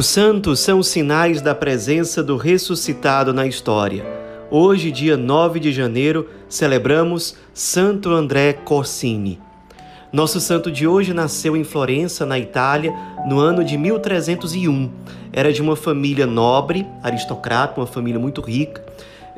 Os santos são sinais da presença do ressuscitado na história. Hoje, dia 9 de janeiro, celebramos Santo André Corsini. Nosso santo de hoje nasceu em Florença, na Itália, no ano de 1301. Era de uma família nobre, aristocrata, uma família muito rica.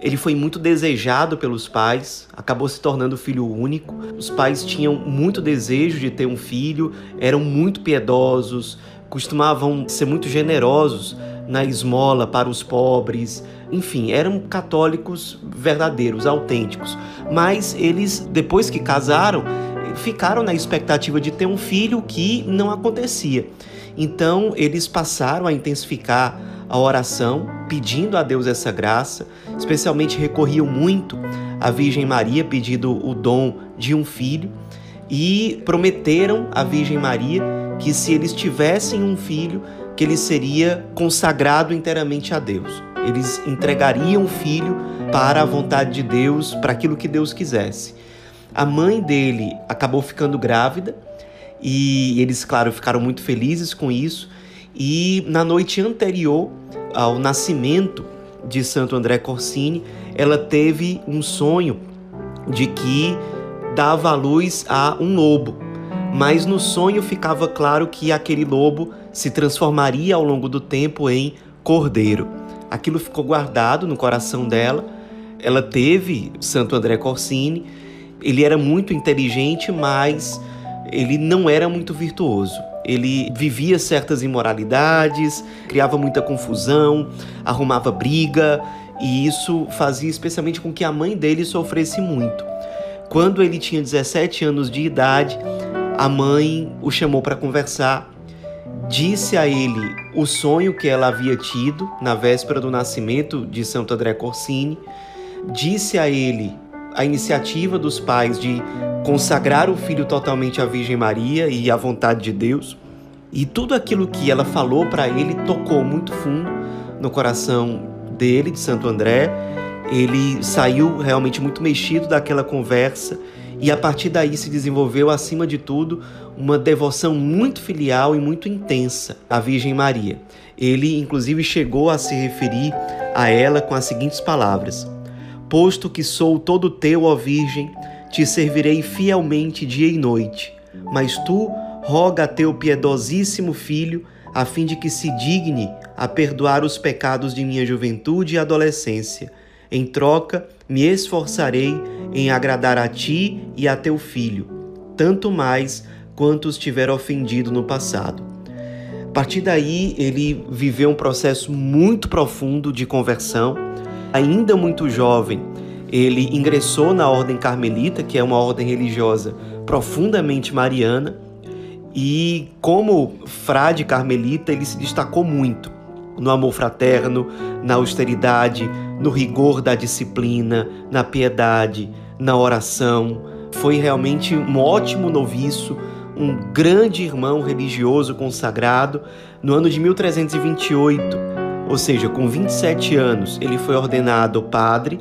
Ele foi muito desejado pelos pais, acabou se tornando filho único. Os pais tinham muito desejo de ter um filho, eram muito piedosos, costumavam ser muito generosos na esmola para os pobres, enfim, eram católicos verdadeiros, autênticos. Mas eles, depois que casaram, ficaram na expectativa de ter um filho que não acontecia. Então, eles passaram a intensificar a oração, pedindo a Deus essa graça, especialmente recorriam muito à Virgem Maria pedindo o dom de um filho e prometeram à Virgem Maria que se eles tivessem um filho, que ele seria consagrado inteiramente a Deus. Eles entregariam o filho para a vontade de Deus, para aquilo que Deus quisesse. A mãe dele acabou ficando grávida e eles, claro, ficaram muito felizes com isso. E na noite anterior ao nascimento de Santo André Corsini, ela teve um sonho de que dava a luz a um lobo mas no sonho ficava claro que aquele lobo se transformaria ao longo do tempo em cordeiro. Aquilo ficou guardado no coração dela. Ela teve Santo André Corsini. Ele era muito inteligente, mas ele não era muito virtuoso. Ele vivia certas imoralidades, criava muita confusão, arrumava briga, e isso fazia especialmente com que a mãe dele sofresse muito. Quando ele tinha 17 anos de idade, a mãe o chamou para conversar, disse a ele o sonho que ela havia tido na véspera do nascimento de Santo André Corsini, disse a ele a iniciativa dos pais de consagrar o filho totalmente à Virgem Maria e à vontade de Deus. E tudo aquilo que ela falou para ele tocou muito fundo no coração dele, de Santo André. Ele saiu realmente muito mexido daquela conversa e a partir daí se desenvolveu, acima de tudo, uma devoção muito filial e muito intensa à Virgem Maria. Ele, inclusive, chegou a se referir a ela com as seguintes palavras: Posto que sou todo teu, ó Virgem, te servirei fielmente dia e noite. Mas tu, roga a teu piedosíssimo filho, a fim de que se digne a perdoar os pecados de minha juventude e adolescência. Em troca, me esforçarei em agradar a ti e a teu filho, tanto mais quanto os tiver ofendido no passado. A partir daí, ele viveu um processo muito profundo de conversão. Ainda muito jovem, ele ingressou na Ordem Carmelita, que é uma ordem religiosa profundamente mariana, e como frade carmelita, ele se destacou muito no amor fraterno, na austeridade, no rigor da disciplina, na piedade, na oração. Foi realmente um ótimo noviço, um grande irmão religioso consagrado. No ano de 1328, ou seja, com 27 anos, ele foi ordenado padre.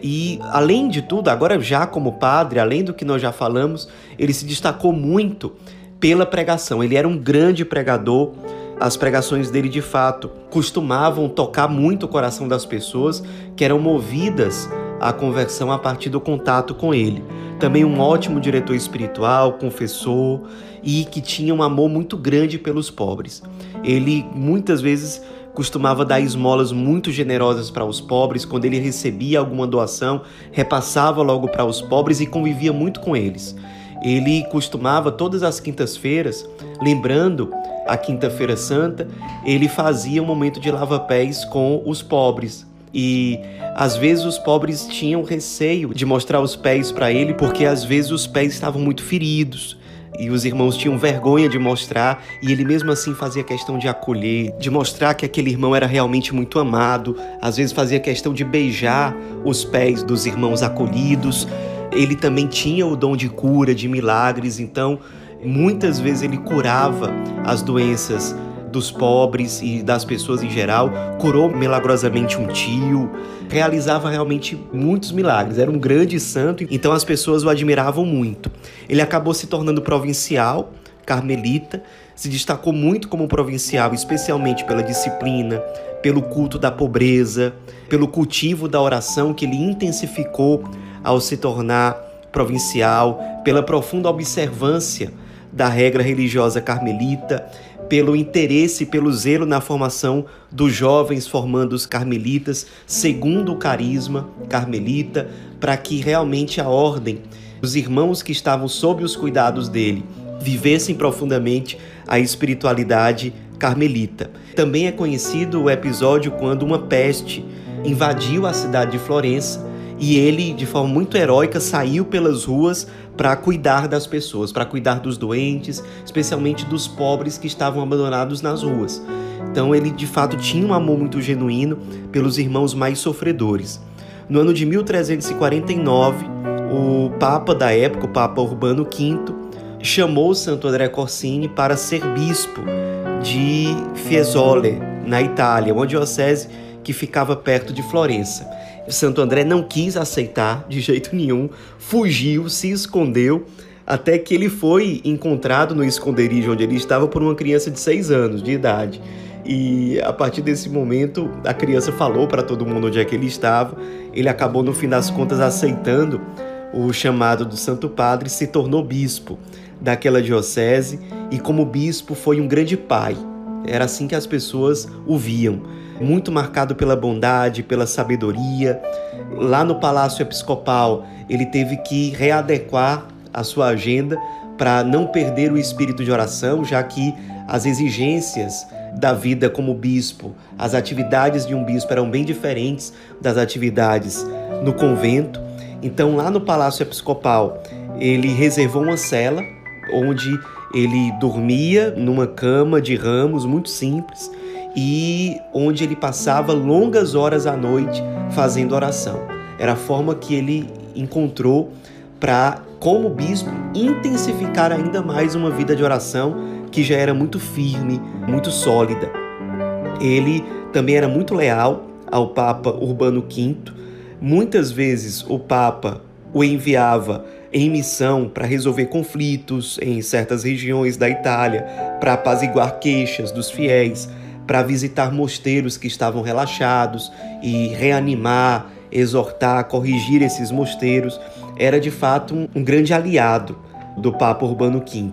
E, além de tudo, agora já como padre, além do que nós já falamos, ele se destacou muito pela pregação. Ele era um grande pregador. As pregações dele, de fato, costumavam tocar muito o coração das pessoas que eram movidas a conversão a partir do contato com ele. Também um ótimo diretor espiritual, confessor e que tinha um amor muito grande pelos pobres. Ele muitas vezes costumava dar esmolas muito generosas para os pobres, quando ele recebia alguma doação, repassava logo para os pobres e convivia muito com eles. Ele costumava todas as quintas-feiras, lembrando a Quinta-feira Santa, ele fazia um momento de lava-pés com os pobres, e às vezes os pobres tinham receio de mostrar os pés para ele, porque às vezes os pés estavam muito feridos. E os irmãos tinham vergonha de mostrar, e ele mesmo assim fazia questão de acolher, de mostrar que aquele irmão era realmente muito amado. Às vezes fazia questão de beijar os pés dos irmãos acolhidos. Ele também tinha o dom de cura, de milagres, então muitas vezes ele curava as doenças dos pobres e das pessoas em geral, curou milagrosamente um tio, realizava realmente muitos milagres, era um grande santo, então as pessoas o admiravam muito. Ele acabou se tornando provincial, carmelita, se destacou muito como provincial, especialmente pela disciplina, pelo culto da pobreza, pelo cultivo da oração que ele intensificou ao se tornar provincial, pela profunda observância da regra religiosa carmelita, pelo interesse, pelo zelo na formação dos jovens formando os carmelitas, segundo o carisma carmelita, para que realmente a ordem, os irmãos que estavam sob os cuidados dele, vivessem profundamente a espiritualidade carmelita. Também é conhecido o episódio quando uma peste invadiu a cidade de Florença e ele, de forma muito heróica, saiu pelas ruas para cuidar das pessoas, para cuidar dos doentes, especialmente dos pobres que estavam abandonados nas ruas. Então ele de fato tinha um amor muito genuíno pelos irmãos mais sofredores. No ano de 1349, o Papa da época, o Papa Urbano V, chamou Santo André Corsini para ser bispo de Fiesole, na Itália, uma diocese que ficava perto de Florença. Santo André não quis aceitar de jeito nenhum, fugiu, se escondeu, até que ele foi encontrado no esconderijo onde ele estava por uma criança de seis anos de idade. E a partir desse momento, a criança falou para todo mundo onde é que ele estava. Ele acabou, no fim das contas, aceitando o chamado do Santo Padre, se tornou bispo daquela diocese e, como bispo, foi um grande pai. Era assim que as pessoas o viam muito marcado pela bondade, pela sabedoria. Lá no Palácio Episcopal, ele teve que readequar a sua agenda para não perder o espírito de oração, já que as exigências da vida como bispo, as atividades de um bispo eram bem diferentes das atividades no convento. Então, lá no Palácio Episcopal, ele reservou uma cela onde ele dormia numa cama de ramos muito simples e onde ele passava longas horas à noite fazendo oração. Era a forma que ele encontrou para, como bispo, intensificar ainda mais uma vida de oração que já era muito firme, muito sólida. Ele também era muito leal ao Papa Urbano V. Muitas vezes o Papa o enviava em missão para resolver conflitos em certas regiões da Itália, para apaziguar queixas dos fiéis para visitar mosteiros que estavam relaxados e reanimar, exortar, corrigir esses mosteiros. Era de fato um, grande aliado do Papa Urbano V.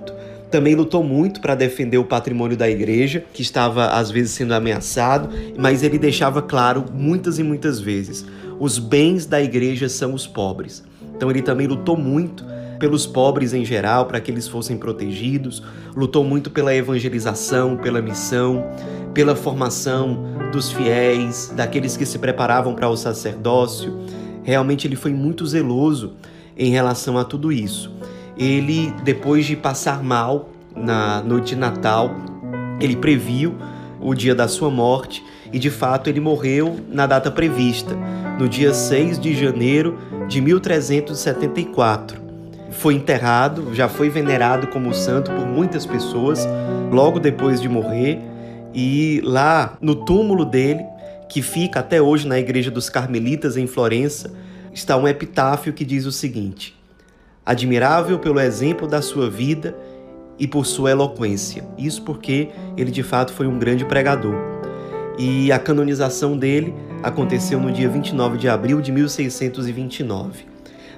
Também lutou muito para defender o patrimônio da igreja, que estava às vezes sendo ameaçado, mas ele deixava claro muitas e muitas vezes: os bens da igreja são os pobres. Então ele também lutou muito pelos pobres em geral, para que eles fossem protegidos, lutou muito pela evangelização, pela missão, pela formação dos fiéis, daqueles que se preparavam para o sacerdócio. Realmente ele foi muito zeloso em relação a tudo isso. Ele, depois de passar mal na noite de Natal, ele previu o dia da sua morte e de fato ele morreu na data prevista, no dia 6 de janeiro de 1374 foi enterrado, já foi venerado como santo por muitas pessoas logo depois de morrer. E lá no túmulo dele, que fica até hoje na Igreja dos Carmelitas em Florença, está um epitáfio que diz o seguinte: Admirável pelo exemplo da sua vida e por sua eloquência. Isso porque ele de fato foi um grande pregador. E a canonização dele aconteceu no dia 29 de abril de 1629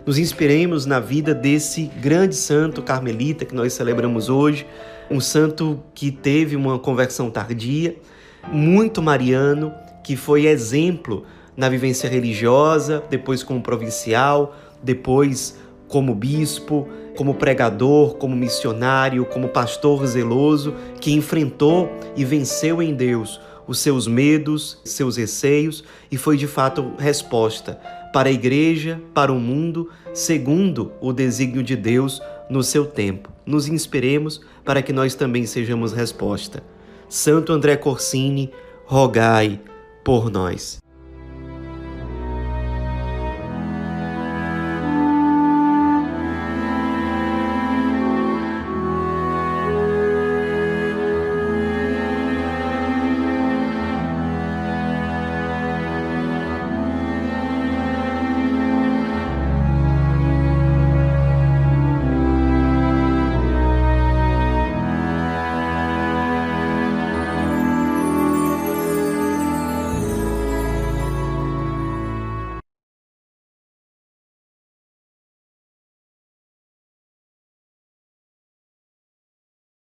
nos inspiremos na vida desse grande santo carmelita que nós celebramos hoje, um santo que teve uma conversão tardia, muito mariano, que foi exemplo na vivência religiosa, depois como provincial, depois como bispo, como pregador, como missionário, como pastor zeloso, que enfrentou e venceu em Deus os seus medos, seus receios e foi de fato resposta para a igreja, para o mundo, segundo o desígnio de Deus no seu tempo. Nos inspiremos para que nós também sejamos resposta. Santo André Corsini, rogai por nós.